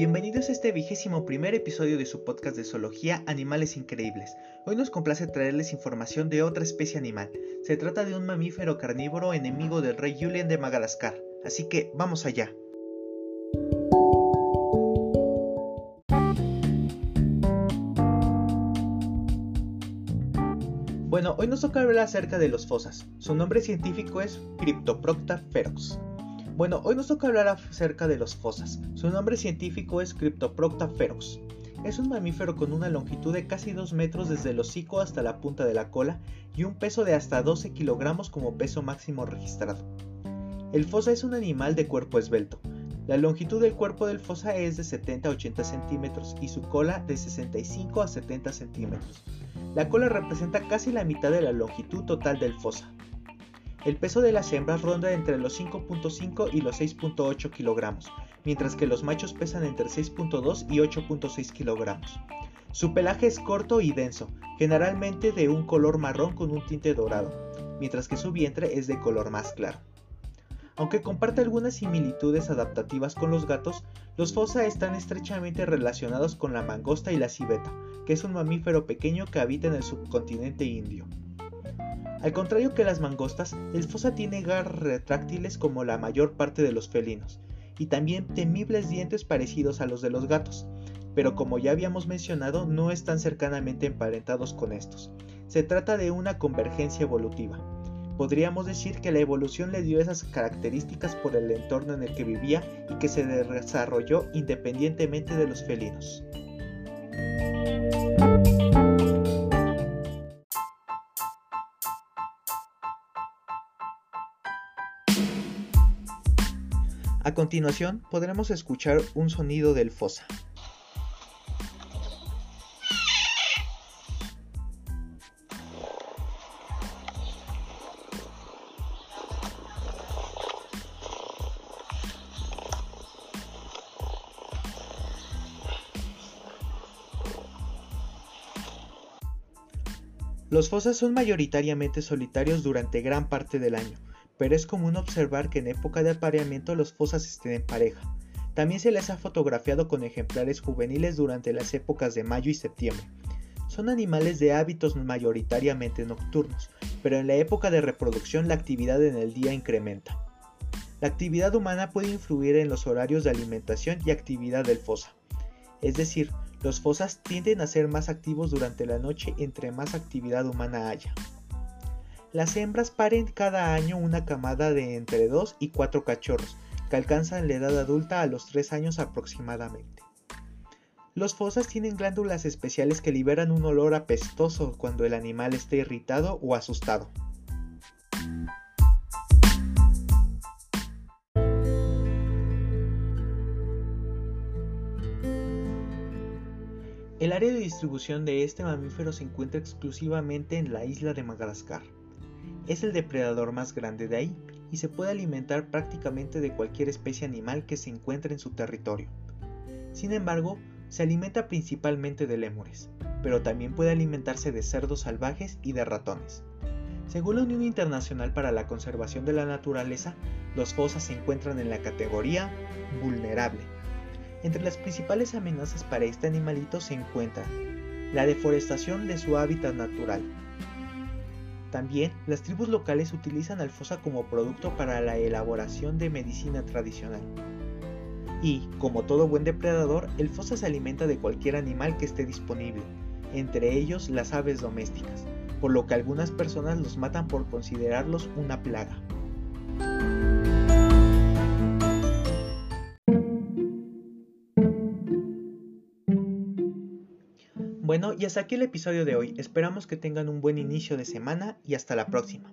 Bienvenidos a este vigésimo primer episodio de su podcast de zoología Animales Increíbles. Hoy nos complace traerles información de otra especie animal. Se trata de un mamífero carnívoro enemigo del rey Julien de Madagascar. Así que vamos allá. Bueno, hoy nos toca hablar acerca de los fosas. Su nombre científico es Cryptoprocta ferox. Bueno, hoy nos toca hablar acerca de los fosas. Su nombre científico es Cryptoprocta ferox. Es un mamífero con una longitud de casi 2 metros desde el hocico hasta la punta de la cola y un peso de hasta 12 kilogramos como peso máximo registrado. El fosa es un animal de cuerpo esbelto. La longitud del cuerpo del fosa es de 70 a 80 centímetros y su cola de 65 a 70 centímetros. La cola representa casi la mitad de la longitud total del fosa. El peso de las hembras ronda entre los 5.5 y los 6.8 kilogramos, mientras que los machos pesan entre 6.2 y 8.6 kilogramos. Su pelaje es corto y denso, generalmente de un color marrón con un tinte dorado, mientras que su vientre es de color más claro. Aunque comparte algunas similitudes adaptativas con los gatos, los fosa están estrechamente relacionados con la mangosta y la civeta, que es un mamífero pequeño que habita en el subcontinente indio. Al contrario que las mangostas, el fosa tiene garras retráctiles como la mayor parte de los felinos, y también temibles dientes parecidos a los de los gatos, pero como ya habíamos mencionado no están cercanamente emparentados con estos. Se trata de una convergencia evolutiva. Podríamos decir que la evolución le dio esas características por el entorno en el que vivía y que se desarrolló independientemente de los felinos. A continuación podremos escuchar un sonido del fosa. Los fosas son mayoritariamente solitarios durante gran parte del año pero es común observar que en época de apareamiento los fosas estén en pareja. También se les ha fotografiado con ejemplares juveniles durante las épocas de mayo y septiembre. Son animales de hábitos mayoritariamente nocturnos, pero en la época de reproducción la actividad en el día incrementa. La actividad humana puede influir en los horarios de alimentación y actividad del fosa. Es decir, los fosas tienden a ser más activos durante la noche entre más actividad humana haya. Las hembras paren cada año una camada de entre 2 y 4 cachorros, que alcanzan la edad adulta a los 3 años aproximadamente. Los fosas tienen glándulas especiales que liberan un olor apestoso cuando el animal esté irritado o asustado. El área de distribución de este mamífero se encuentra exclusivamente en la isla de Madagascar. Es el depredador más grande de ahí y se puede alimentar prácticamente de cualquier especie animal que se encuentre en su territorio. Sin embargo, se alimenta principalmente de lémures, pero también puede alimentarse de cerdos salvajes y de ratones. Según la Unión Internacional para la Conservación de la Naturaleza, los fosas se encuentran en la categoría vulnerable. Entre las principales amenazas para este animalito se encuentran la deforestación de su hábitat natural, también, las tribus locales utilizan al fosa como producto para la elaboración de medicina tradicional. Y, como todo buen depredador, el fosa se alimenta de cualquier animal que esté disponible, entre ellos las aves domésticas, por lo que algunas personas los matan por considerarlos una plaga. Bueno, y hasta aquí el episodio de hoy. Esperamos que tengan un buen inicio de semana y hasta la próxima.